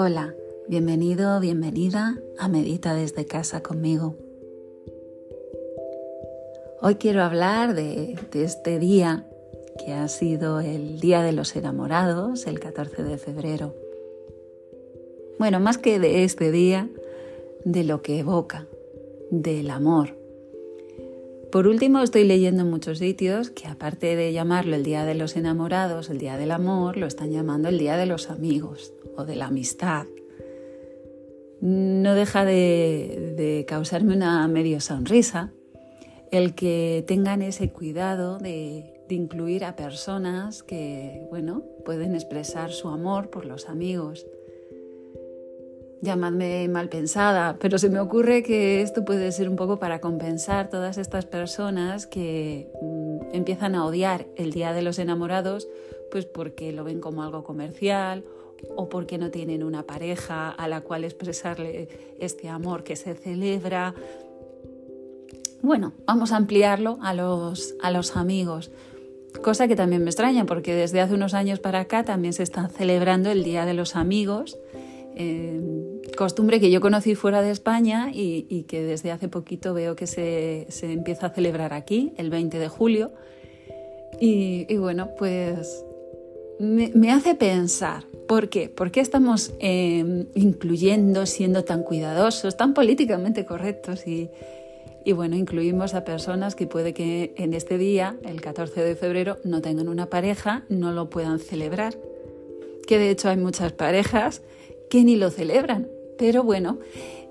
Hola, bienvenido, bienvenida a Medita desde casa conmigo. Hoy quiero hablar de, este día que ha sido el Día de los Enamorados, el 14 de febrero. Bueno, más que de este día, de lo que evoca, del amor. Por último, estoy leyendo en muchos sitios que aparte de llamarlo el Día de los Enamorados, el Día del Amor, lo están llamando el Día de los Amigos o de la amistad. No deja de, causarme una medio sonrisa el que tengan ese cuidado de, de incluir a personas que, bueno, pueden expresar su amor por los amigos llamadme mal pensada, pero se me ocurre que esto puede ser un poco para compensar todas estas personas que mm, empiezan a odiar el Día de los Enamorados, pues porque lo ven como algo comercial o porque no tienen una pareja a la cual expresarle este amor que se celebra. Bueno, vamos a ampliarlo a los, a los amigos, cosa que también me extraña porque desde hace unos años para acá también se está celebrando el Día de los Amigos Em, costumbre que yo conocí fuera de España y, que desde hace poquito veo que se, empieza a celebrar aquí, el 20 de julio. Y, bueno, pues me, hace pensar, ¿por qué? ¿Por qué estamos em, incluyendo, siendo tan cuidadosos, tan políticamente correctos y, y bueno, incluimos a personas que puede que en este día, el 14 de febrero, no tengan una pareja, no lo puedan celebrar. Que de hecho hay muchas parejas que ni lo celebran. Pero bueno,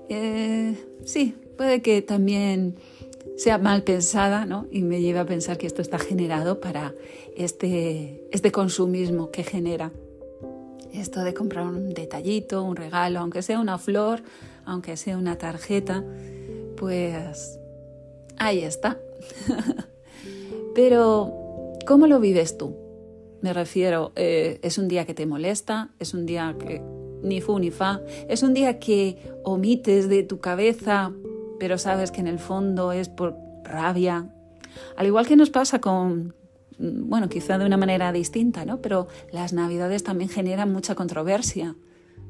eh, sí, puede que también sea mal pensada ¿no? y me lleve a pensar que esto está generado para este, este consumismo que genera. Esto de comprar un detallito, un regalo, aunque sea una flor, aunque sea una tarjeta, pues ahí está. Pero, ¿cómo lo vives tú? Me refiero, eh, ¿es un día que te molesta? ¿Es un día que ni fu ni fa. Es un día que omites de tu cabeza, pero sabes que en el fondo es por rabia. Al igual que nos pasa con, bueno, quizá de una manera distinta, ¿no? Pero las navidades también generan mucha controversia.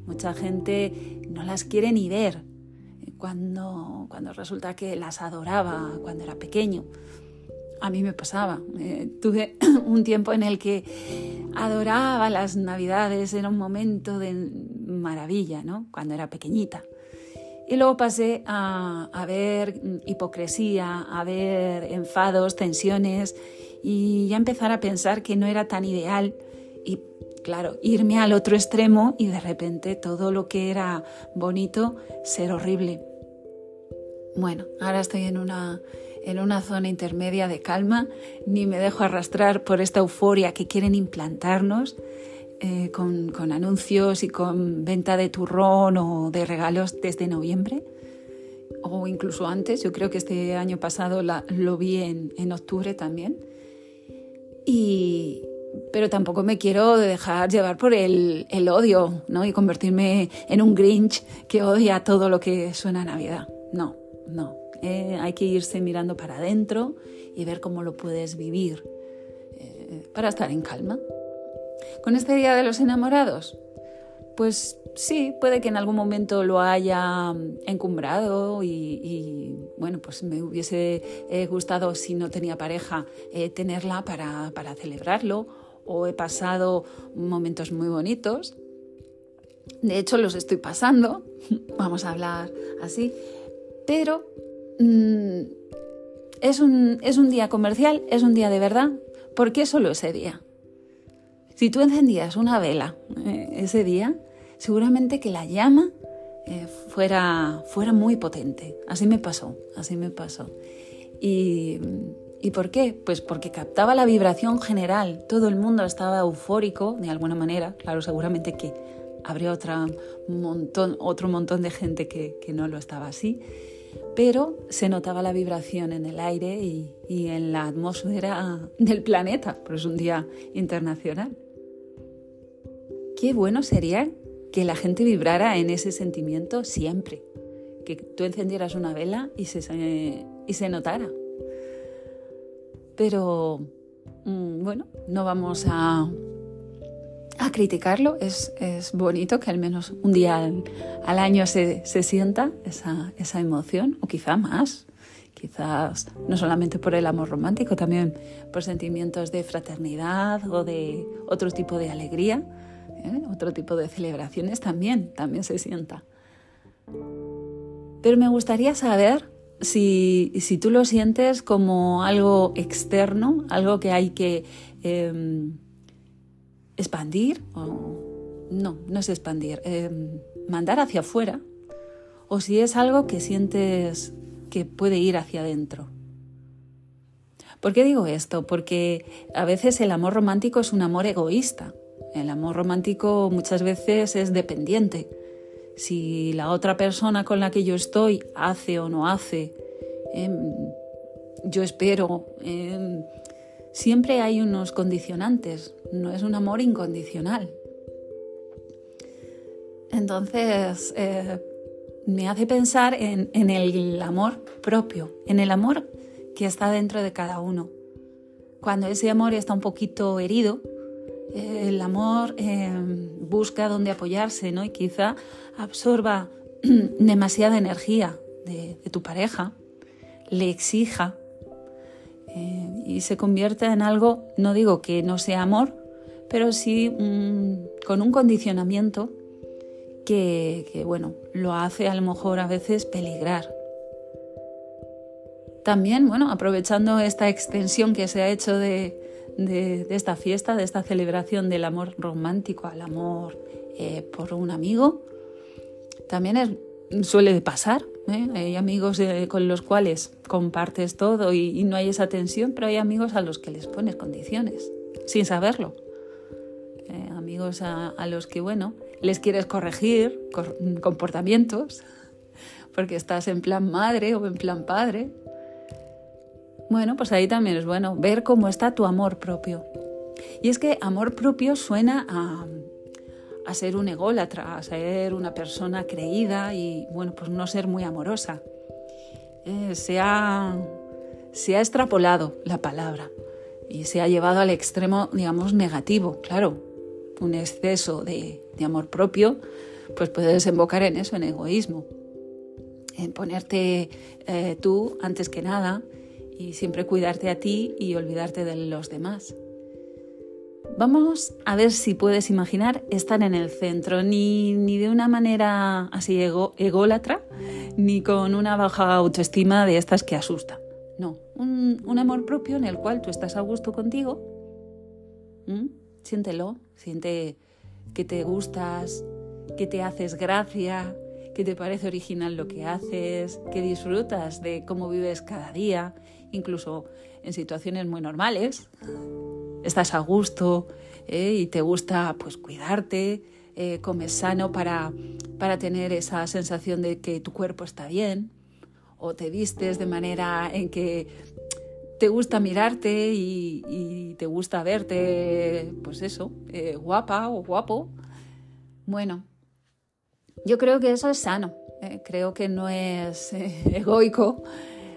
Mucha gente no las quiere ni ver cuando, cuando resulta que las adoraba cuando era pequeño. A mí me pasaba. Eh, tuve un tiempo en el que adoraba las navidades, era un momento de maravilla, ¿no? Cuando era pequeñita. Y luego pasé a, a, ver hipocresía, a ver enfados, tensiones y ya empezar a pensar que no era tan ideal y, claro, irme al otro extremo y de repente todo lo que era bonito ser horrible. Bueno, ahora estoy en una, en una zona intermedia de calma, ni me dejo arrastrar por esta euforia que quieren implantarnos eh, con, anuncios y con venta de turrón o de regalos desde noviembre o incluso antes. Yo creo que este año pasado lo vi en, octubre también. Y, pero tampoco me quiero dejar llevar por el, el, odio ¿no? y convertirme en un Grinch que odia todo lo que suena a Navidad. No, no. Eh, hay que irse mirando para adentro y ver cómo lo puedes vivir eh, para estar en calma. ¿Con este Día de los Enamorados? Pues sí, puede que en algún momento lo haya encumbrado y, bueno, pues me hubiese eh, gustado si no tenía pareja tenerla para, para celebrarlo o he pasado momentos muy bonitos. De hecho, los estoy pasando, vamos a hablar así, pero mm, es, un, es un día comercial, es un día de verdad. ¿Por qué solo ese día? Si tú encendías una vela eh, ese día, seguramente que la llama eh, fuera, fuera muy potente. Así me pasó, así me pasó. Y, ¿Y por qué? Pues porque captaba la vibración general. Todo el mundo estaba eufórico de alguna manera. Claro, seguramente que habría otra montón, otro montón de gente que, que no lo estaba así pero se notaba la vibración en el aire y, en la atmósfera del planeta, por es un día internacional qué bueno sería que la gente vibrara en ese sentimiento siempre, que tú encendieras una vela y se, y se notara. Pero mm, bueno, no vamos a, a criticarlo. Es, bonito que al menos un día al, año se, sienta esa, esa emoción, o quizá más. Quizás no solamente por el amor romántico, también por sentimientos de fraternidad o de otro tipo de alegría, ¿eh? otro tipo de celebraciones también, también se sienta. Pero me gustaría saber si, si tú lo sientes como algo externo, algo que hay que em, expandir, o no, no es expandir, em, mandar hacia afuera, o si es algo que sientes que puede ir hacia adentro. ¿Por qué digo esto? Porque a veces el amor romántico es un amor egoísta. El amor romántico muchas veces es dependiente. Si la otra persona con la que yo estoy hace o no hace, em, yo espero, em, siempre hay unos condicionantes, no es un amor incondicional. Entonces, eh, me hace pensar en, el amor propio, en el amor que está dentro de cada uno. Cuando ese amor está un poquito herido, eh, el amor eh, busca dónde apoyarse ¿no? y quizá absorba demasiada energía de, tu pareja, le exija y se convierta en algo, no digo que no sea amor, pero sí con un condicionamiento que, bueno, lo hace a lo mejor a veces peligrar. También, bueno, aprovechando esta extensión que se ha hecho de, esta fiesta, de esta celebración del amor romántico al amor eh, por un amigo, también suele pasar ¿eh? Hay amigos con los cuales compartes todo y, no hay esa tensión, pero hay amigos a los que les pones condiciones, sin saberlo. Eh, amigos a, los que, bueno, les quieres corregir comportamientos, porque estás en plan madre o en plan padre. Bueno, pues ahí también es bueno ver cómo está tu amor propio. Y es que amor propio suena a, a ser un ególatra, a ser una persona creída y, bueno, pues no ser muy amorosa. Eh, se, ha, se ha extrapolado la palabra y se ha llevado al extremo, digamos, negativo. Claro, un exceso de, amor propio, pues puede desembocar en eso, en egoísmo, en ponerte eh, tú antes que nada y siempre cuidarte a ti y olvidarte de los demás. Vamos a ver si puedes imaginar estar en el centro, ni, ni de una manera así ególatra, ni con una baja autoestima de estas que asusta. No, un, amor propio en el cual tú estás a gusto contigo. Siéntelo, siente que te gustas, que te haces gracia, que te parece original lo que haces, que disfrutas de cómo vives cada día, incluso en situaciones muy normales estás a gusto ¿eh? y te gusta pues cuidarte, eh, comes sano para, para tener esa sensación de que tu cuerpo está bien, o te vistes de manera en que te gusta mirarte y, te gusta verte, pues eso, eh, guapa o guapo. Bueno, yo creo que eso es sano, creo que no es egoico,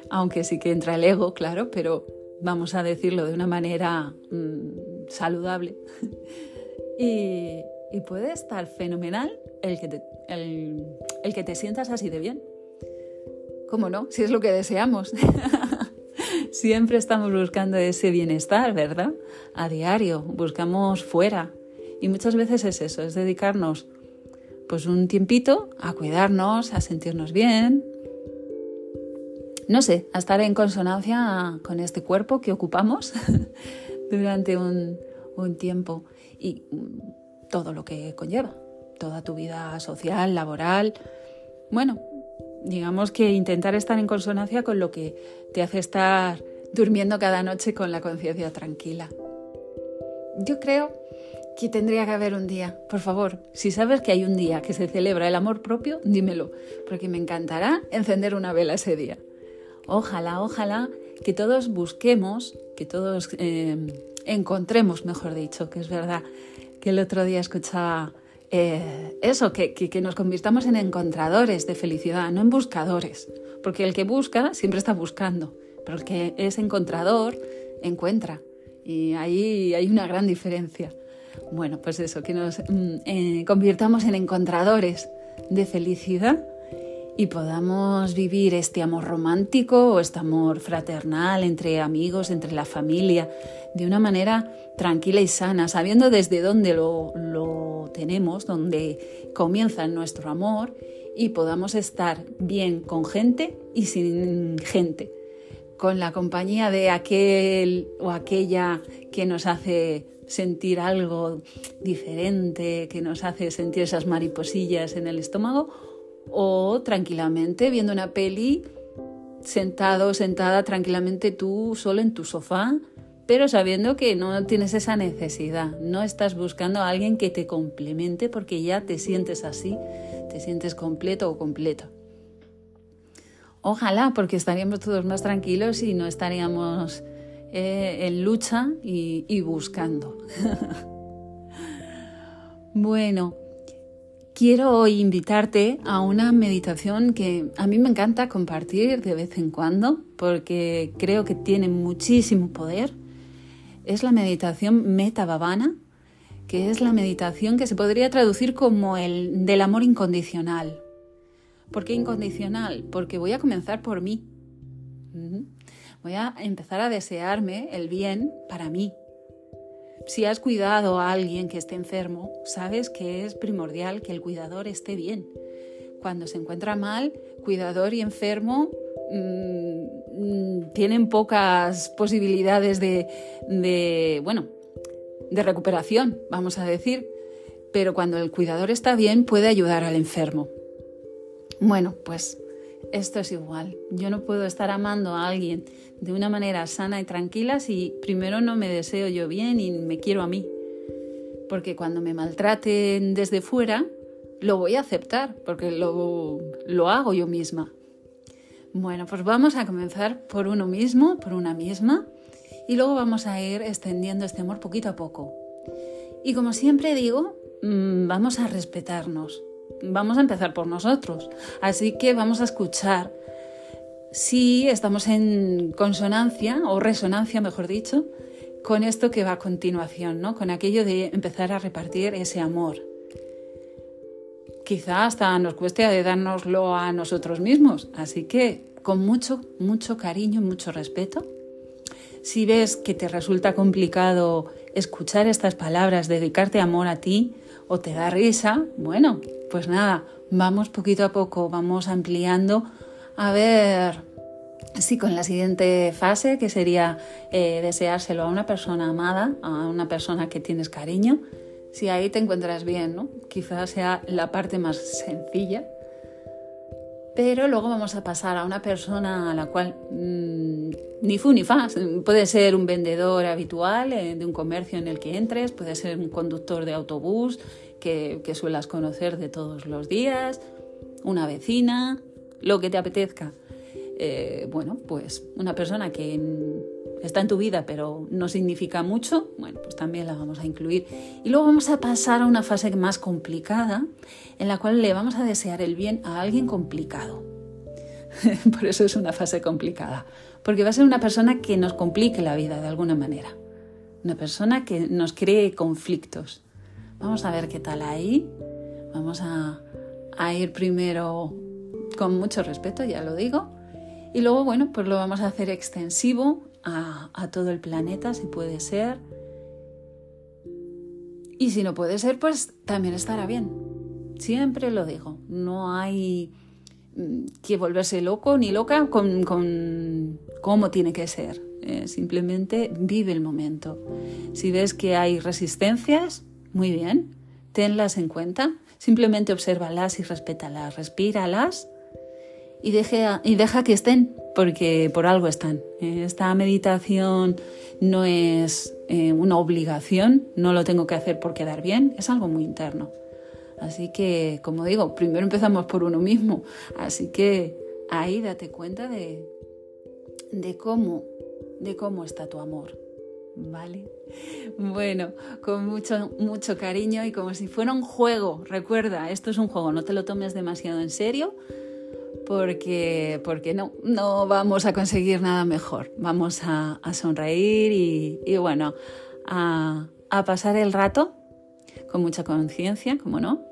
aunque sí que entra el ego, claro, pero vamos a decirlo de una manera mm, saludable. y, puede estar fenomenal el que, te, el, que te sientas así de bien. ¿Cómo no? Si es lo que deseamos. Siempre estamos buscando ese bienestar, ¿verdad? A diario, buscamos fuera. Y muchas veces es eso, es dedicarnos pues un tiempito a cuidarnos, a sentirnos bien, no sé, a estar en consonancia con este cuerpo que ocupamos durante un, tiempo y todo lo que conlleva, toda tu vida social, laboral. Bueno, digamos que intentar estar en consonancia con lo que te hace estar durmiendo cada noche con la conciencia tranquila. Yo creo que tendría que haber un día, por favor, si sabes que hay un día que se celebra el amor propio, dímelo, porque me encantará encender una vela ese día. Ojalá, ojalá que todos busquemos, que todos eh, encontremos, mejor dicho, que es verdad que el otro día escuchaba eh, eso, que, que, nos convirtamos en encontradores de felicidad, no en buscadores, porque el que busca siempre está buscando, pero el que es encontrador encuentra, y ahí hay una gran diferencia. Bueno, pues eso, que nos mm, eh, convirtamos en encontradores de felicidad y podamos vivir este amor romántico o este amor fraternal entre amigos, entre la familia, de una manera tranquila y sana, sabiendo desde dónde lo, tenemos, dónde comienza nuestro amor y podamos estar bien con gente y sin gente, con la compañía de aquel o aquella que nos hace sentir algo diferente, que nos hace sentir esas mariposillas en el estómago o tranquilamente viendo una peli, sentado, sentada tranquilamente tú solo en tu sofá, pero sabiendo que no tienes esa necesidad, no estás buscando a alguien que te complemente porque ya te sientes así, te sientes completo o completo. Ojalá, porque estaríamos todos más tranquilos y no estaríamos eh, en lucha y buscando. bueno, Quiero hoy invitarte a una meditación que a mí me encanta compartir de vez en cuando porque creo que tiene muchísimo poder. Es la meditación Meta que es la meditación que se podría traducir como el del amor incondicional. ¿Por qué incondicional? Porque voy a comenzar por mí. Voy a empezar a desearme el bien para mí, si has cuidado a alguien que esté enfermo, sabes que es primordial que el cuidador esté bien. Cuando se encuentra mal, cuidador y enfermo mm, mm, tienen pocas posibilidades de, de, bueno, de recuperación, vamos a decir. Pero cuando el cuidador está bien, puede ayudar al enfermo. Bueno, pues esto es igual. Yo no puedo estar amando a alguien de una manera sana y tranquila si primero no me deseo yo bien y me quiero a mí. Porque cuando me maltraten desde fuera, lo voy a aceptar, porque lo, lo hago yo misma. Bueno, pues vamos a comenzar por uno mismo, por una misma, y luego vamos a ir extendiendo este amor poquito a poco. Y como siempre digo, mm, vamos a respetarnos vamos a empezar por nosotros. Así que vamos a escuchar si estamos en consonancia o resonancia, mejor dicho, con esto que va a continuación, ¿no? Con aquello de empezar a repartir ese amor. Quizá hasta nos cueste de dárnoslo a nosotros mismos, así que con mucho, mucho cariño, mucho respeto. Si ves que te resulta complicado escuchar estas palabras, dedicarte amor a ti, o te da risa, bueno, pues nada, vamos poquito a poco, vamos ampliando a ver si con la siguiente fase, que sería eh, deseárselo a una persona amada, a una persona que tienes cariño, si ahí te encuentras bien, ¿no? Quizás sea la parte más sencilla. Pero luego vamos a pasar a una persona a la cual mm, ni fu ni fa. Puede ser un vendedor habitual eh, de un comercio en el que entres, puede ser un conductor de autobús que, que suelas conocer de todos los días, una vecina, lo que te apetezca. Eh, bueno, pues una persona que está en tu vida pero no significa mucho, bueno, pues también la vamos a incluir. Y luego vamos a pasar a una fase más complicada en la cual le vamos a desear el bien a alguien complicado. Por eso es una fase complicada, porque va a ser una persona que nos complique la vida de alguna manera, una persona que nos cree conflictos. Vamos a ver qué tal ahí. Vamos a, ir primero con mucho respeto, ya lo digo. Y luego, bueno, pues lo vamos a hacer extensivo a, a todo el planeta, si puede ser. Y si no puede ser, pues también estará bien. Siempre lo digo. No hay mm, que volverse loco ni loca con, cómo tiene que ser. Eh, simplemente vive el momento. Si ves que hay resistencias, muy bien, tenlas en cuenta, simplemente obsérvalas y respétalas, respíralas y, y deja que estén, porque por algo están. Esta meditación no es eh, una obligación, no lo tengo que hacer por quedar bien, es algo muy interno. Así que, como digo, primero empezamos por uno mismo, así que ahí date cuenta de, de cómo, de cómo está tu amor. ¿vale? Bueno, con mucho, mucho cariño y como si fuera un juego. Recuerda, esto es un juego, no te lo tomes demasiado en serio porque, porque no, no vamos a conseguir nada mejor. Vamos a, sonreír y, bueno, a, pasar el rato con mucha conciencia, como no.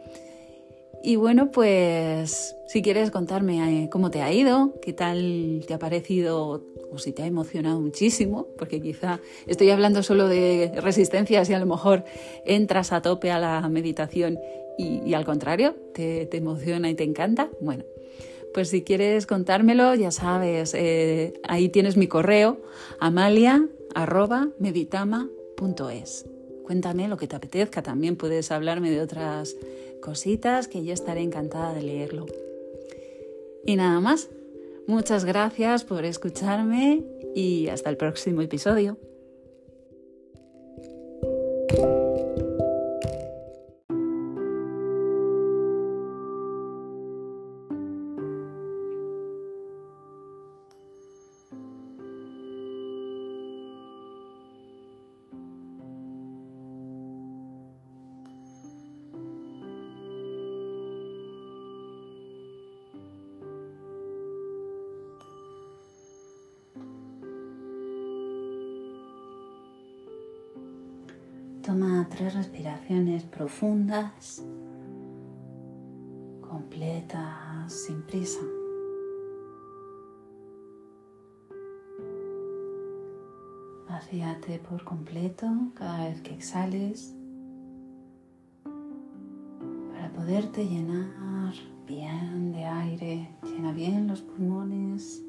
Y bueno, pues si quieres contarme eh, cómo te ha ido, qué tal te ha parecido o si te ha emocionado muchísimo, porque quizá estoy hablando solo de resistencias y a lo mejor entras a tope a la meditación y, al contrario, te, te, emociona y te encanta. Bueno, pues si quieres contármelo, ya sabes, eh, ahí tienes mi correo, amalia.meditama.es. Cuéntame lo que te apetezca, también puedes hablarme de otras cositas que yo estaré encantada de leerlo. Y nada más, muchas gracias por escucharme y hasta el próximo episodio. Toma tres respiraciones profundas, completas, sin prisa. Vacíate por completo cada vez que exhales para poderte llenar bien de aire. Llena bien los pulmones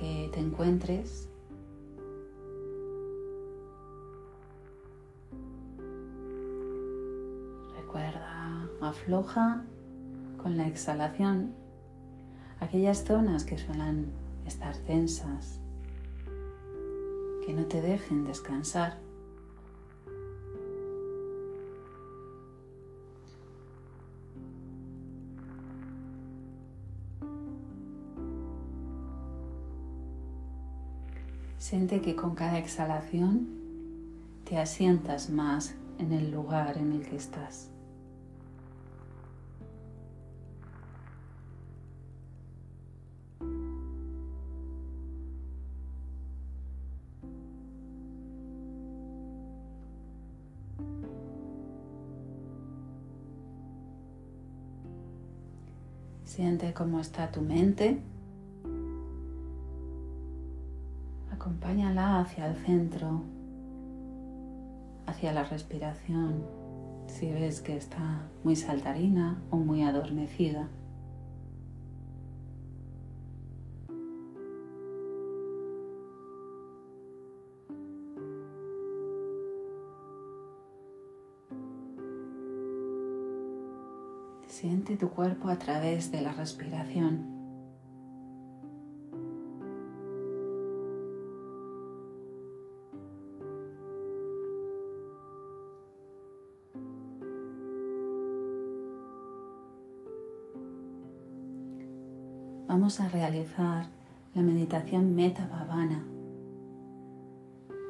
que te encuentres. Recuerda, afloja con la exhalación aquellas zonas que suelen estar tensas, que no te dejen descansar. Siente que con cada exhalación te asientas más en el lugar en el que estás. Siente cómo está tu mente acompáñala hacia el centro, hacia la respiración, si ves que está muy saltarina o muy adormecida. Siente tu cuerpo a través de la respiración. A realizar la meditación Meta.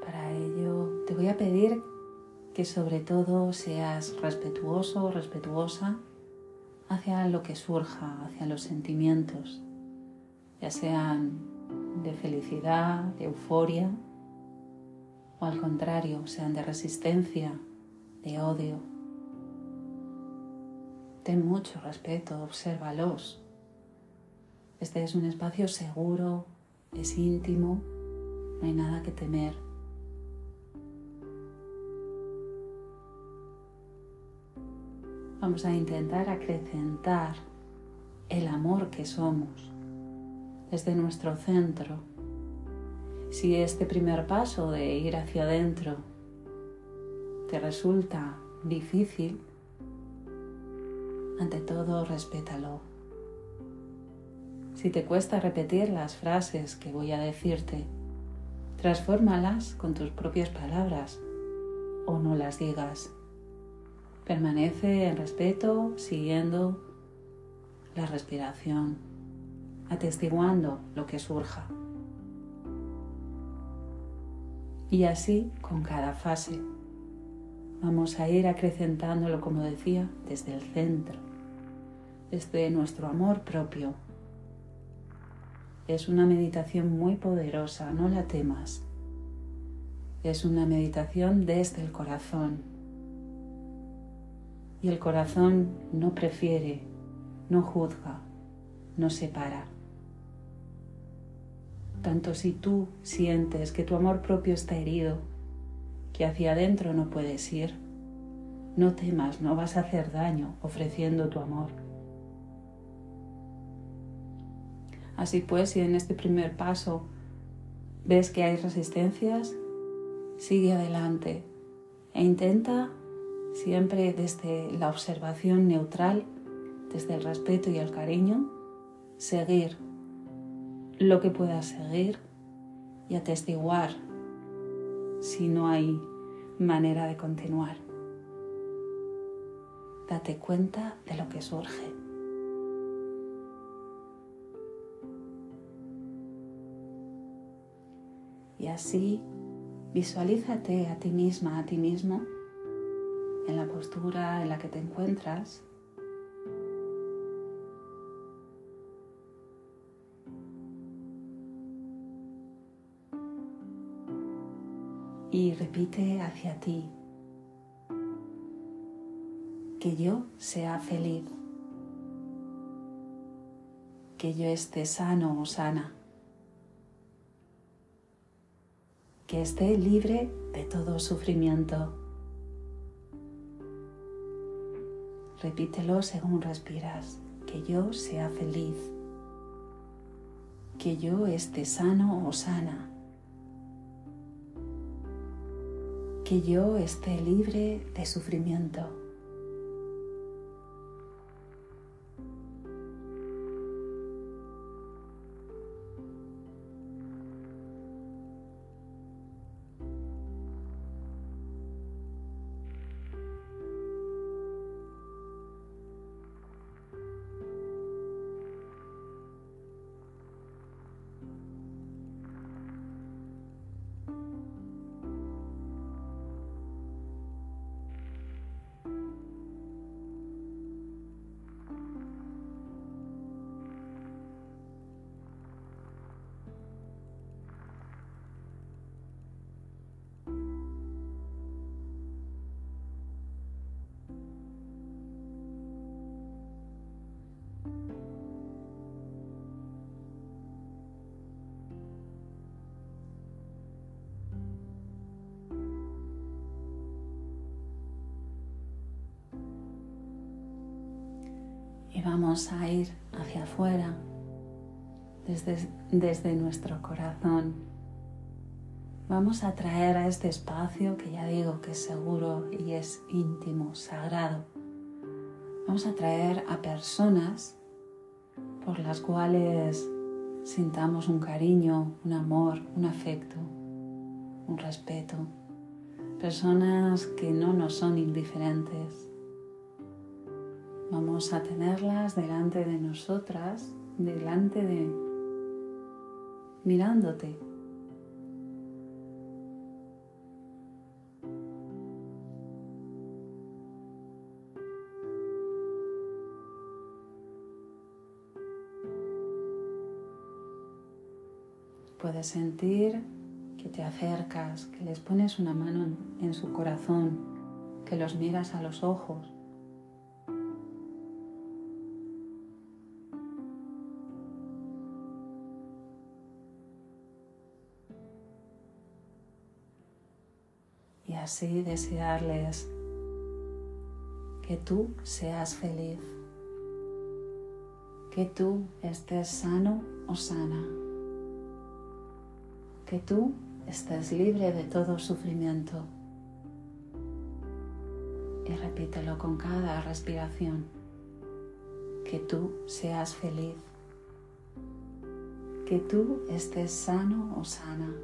Para ello te voy a pedir que sobre todo seas respetuoso o respetuosa hacia lo que surja, hacia los sentimientos, ya sean de felicidad, de euforia o al contrario, sean de resistencia, de odio. Ten mucho respeto, obsérvalos este es un espacio seguro, es íntimo, no hay nada que temer. Vamos a intentar acrecentar el amor que somos desde nuestro centro. Si este primer paso de ir hacia adentro te resulta difícil, ante todo respétalo. Si te cuesta repetir las frases que voy a decirte, transfórmalas con tus propias palabras o no las digas. Permanece en respeto, siguiendo la respiración, atestiguando lo que surja. Y así con cada fase. Vamos a ir acrecentándolo, como decía, desde el centro, desde nuestro amor propio. Es una meditación muy poderosa, no la temas. Es una meditación desde el corazón. Y el corazón no prefiere, no juzga, no separa. Tanto si tú sientes que tu amor propio está herido, que hacia adentro no puedes ir, no temas, no vas a hacer daño ofreciendo tu amor. Así pues, si en este primer paso ves que hay resistencias, sigue adelante e intenta siempre desde la observación neutral, desde el respeto y el cariño, seguir lo que puedas seguir y atestiguar si no hay manera de continuar. Date cuenta de lo que surge. Y así visualízate a ti misma, a ti mismo, en la postura en la que te encuentras. Y repite hacia ti que yo sea feliz, que yo esté sano o sana, que esté libre de todo sufrimiento. Repítelo según respiras, que yo sea feliz, que yo esté sano o sana. que yo esté libre de sufrimiento. Y vamos a ir hacia afuera desde, desde nuestro corazón. Vamos a traer a este espacio que ya digo que es seguro y es íntimo, sagrado. Vamos a traer a personas por las cuales sintamos un cariño, un amor, un afecto, un respeto. Personas que no nos son indiferentes, Vamos a tenerlas delante de nosotras, delante de... mirándote. Puedes sentir que te acercas, que les pones una mano en, su corazón, que los miras a los ojos así desearles que tú seas feliz, que tú estés sano o sana, que tú estés libre de todo sufrimiento. Y repítelo con cada respiración, que tú seas feliz, que tú estés sano o sana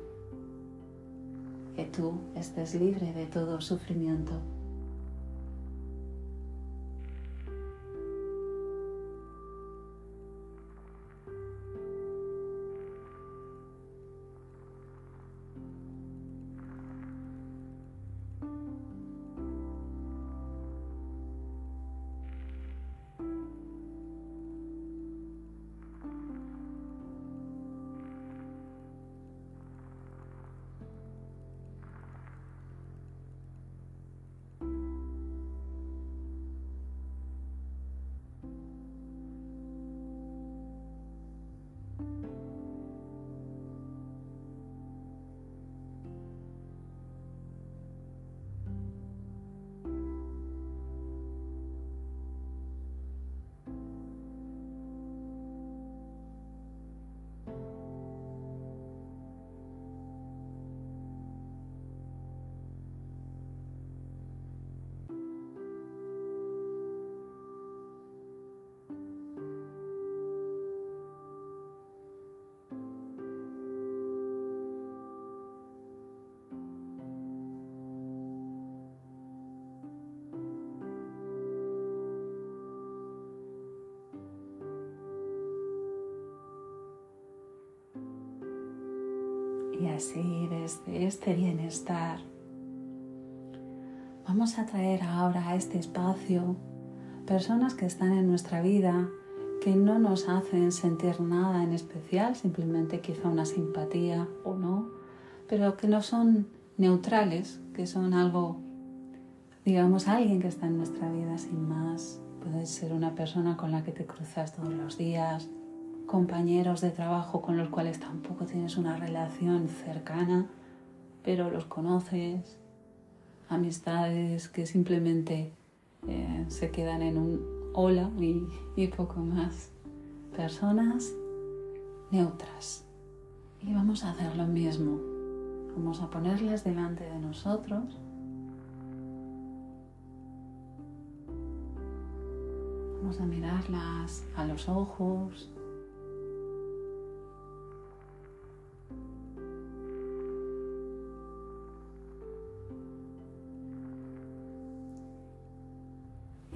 que tú estés libre de todo sufrimiento. Así desde este bienestar vamos a traer ahora a este espacio personas que están en nuestra vida que no nos hacen sentir nada en especial, simplemente quizá una simpatía o no, pero que no son neutrales, que son algo, digamos, alguien que está en nuestra vida sin más. Puede ser una persona con la que te cruzas todos los días, compañeros de trabajo con los cuales tampoco tienes una relación cercana, pero los conoces, amistades que simplemente eh, se quedan en un hola y, poco más. Personas neutras. Y vamos a hacer lo mismo. Vamos a ponerlas delante de nosotros. Vamos a mirarlas a los ojos.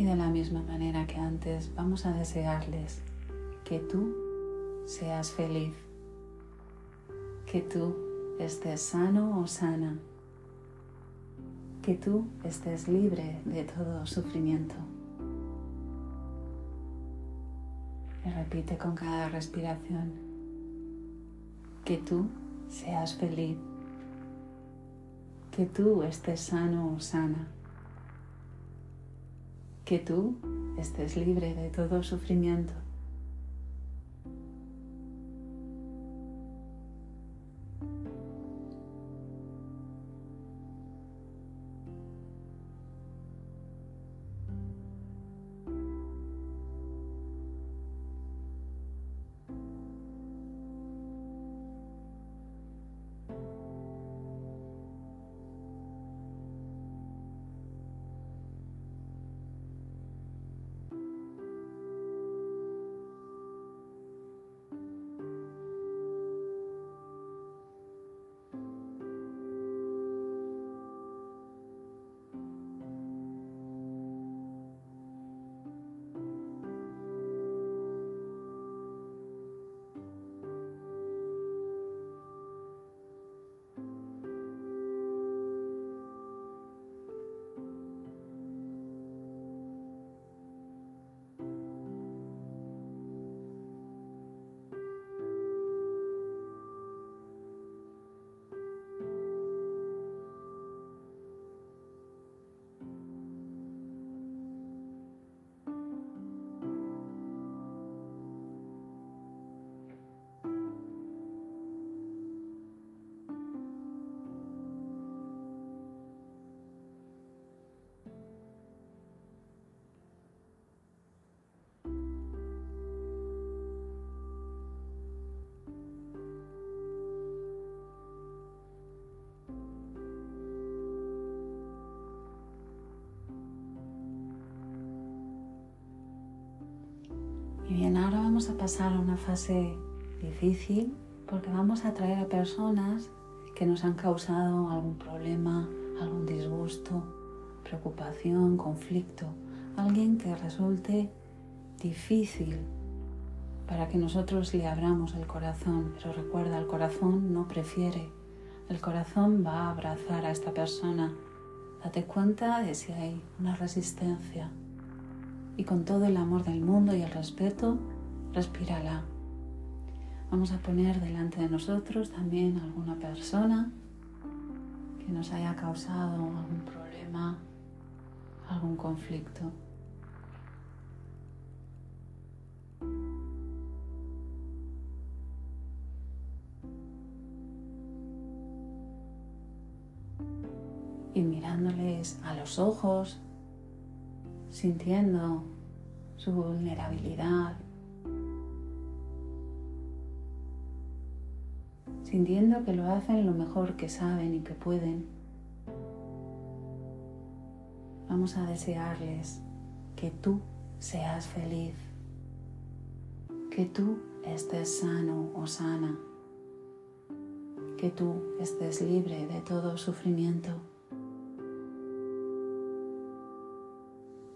Y de la misma manera que antes, vamos a desearles que tú seas feliz, que tú estés sano o sana, que tú estés libre de todo sufrimiento. Y repite con cada respiración, que tú seas feliz, que tú estés sano o sana que tú estés libre de todo sufrimiento. Bien, ahora vamos a pasar a una fase difícil porque vamos a traer a personas que nos han causado algún problema, algún disgusto, preocupación, conflicto, alguien que resulte difícil para que nosotros le abramos el corazón. Pero recuerda, el corazón no prefiere, el corazón va a abrazar a esta persona. Date cuenta de si hay una resistencia, y con todo el amor del mundo y el respeto, respírala. Vamos a poner delante de nosotros también alguna persona que nos haya causado algún problema, algún conflicto. Y mirándoles a los ojos, sintiendo su vulnerabilidad, sintiendo que lo hacen lo mejor que saben y que pueden. Vamos a desearles que tú seas feliz, que tú estés sano o sana, que tú estés libre de todo sufrimiento.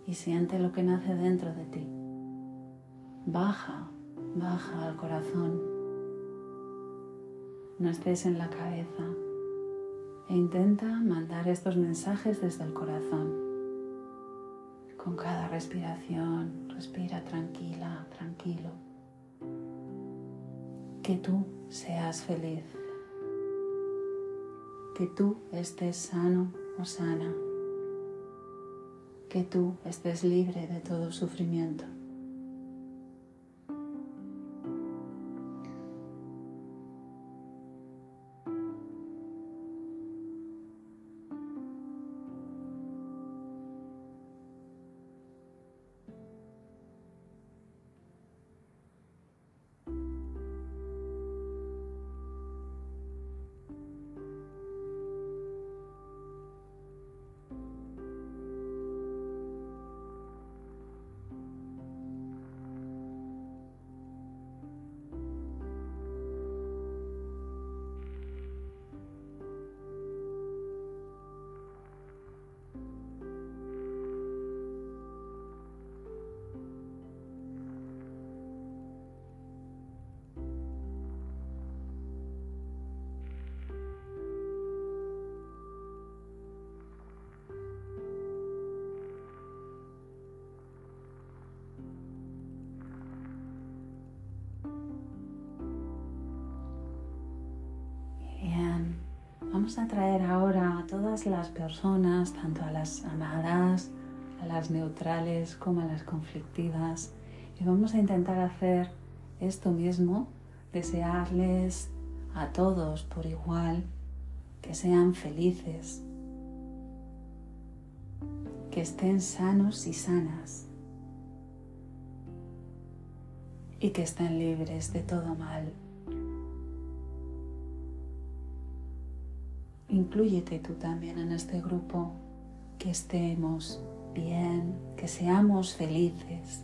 Y siente lo que nace dentro de ti. Baja, baja al corazón. no estés en la cabeza e intenta mandar estos mensajes desde el corazón. Con cada respiración, respira tranquila, tranquilo. Que tú seas feliz. Que tú estés sano o sana. Que tú estés libre de todo sufrimiento. Vamos a traer ahora a todas las personas, tanto a las amadas, a las neutrales como a las conflictivas, y vamos a intentar hacer esto mismo, desearles a todos por igual que sean felices, que estén sanos y sanas y que estén libres de todo mal. Inclúyete tú también en este grupo, que estemos bien, que seamos felices,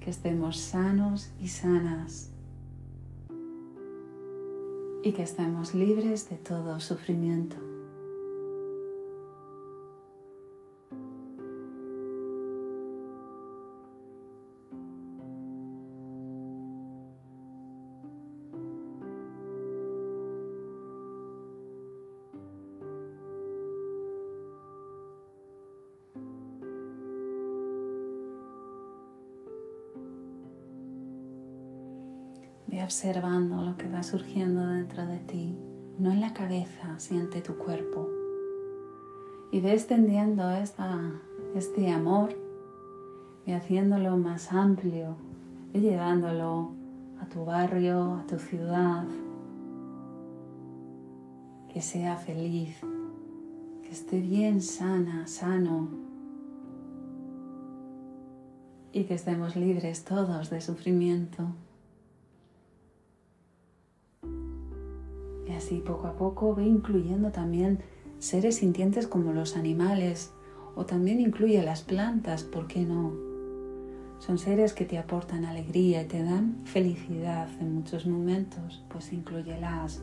que estemos sanos y sanas y que estemos libres de todo sufrimiento. Observando lo que va surgiendo dentro de ti, no en la cabeza, siente tu cuerpo. Y ve extendiendo este amor, ve haciéndolo más amplio, ve llevándolo a tu barrio, a tu ciudad. Que sea feliz, que esté bien sana, sano. Y que estemos libres todos de sufrimiento. Así poco a poco ve incluyendo también seres sintientes como los animales o también incluye las plantas, ¿por qué no? Son seres que te aportan alegría y te dan felicidad en muchos momentos, pues incluyelas.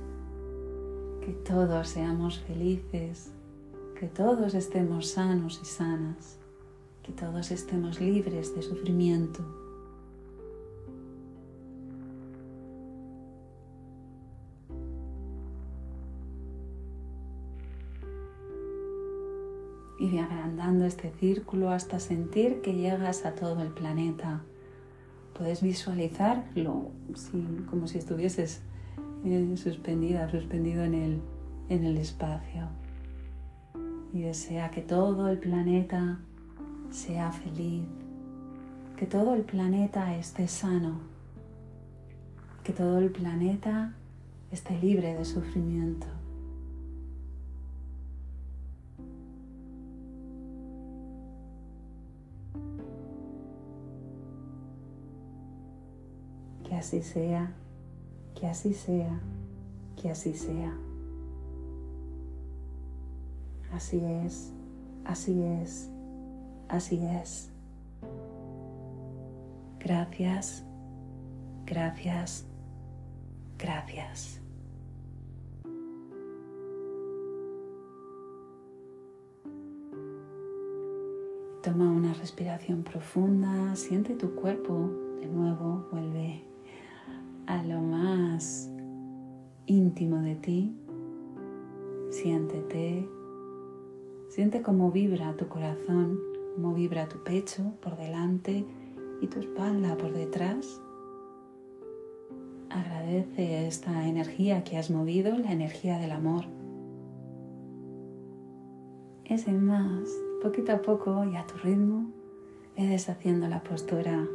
Que todos seamos felices, que todos estemos sanos y sanas, que todos estemos libres de sufrimiento. Y agrandando este círculo hasta sentir que llegas a todo el planeta. Puedes visualizarlo como si estuvieses eh, suspendida, suspendido en el, en el espacio. Y desea que todo el planeta sea feliz, que todo el planeta esté sano, que todo el planeta esté libre de sufrimiento. Así sea, que así sea, que así sea. Así es, así es, así es. Gracias, gracias, gracias. Toma una respiración profunda, siente tu cuerpo, de nuevo vuelve a lo más íntimo de ti. Siéntete. Siente cómo vibra tu corazón, cómo vibra tu pecho por delante y tu espalda por detrás. Agradece esta energía que has movido, la energía del amor. Es más, poquito a poco y a tu ritmo, ve deshaciendo la postura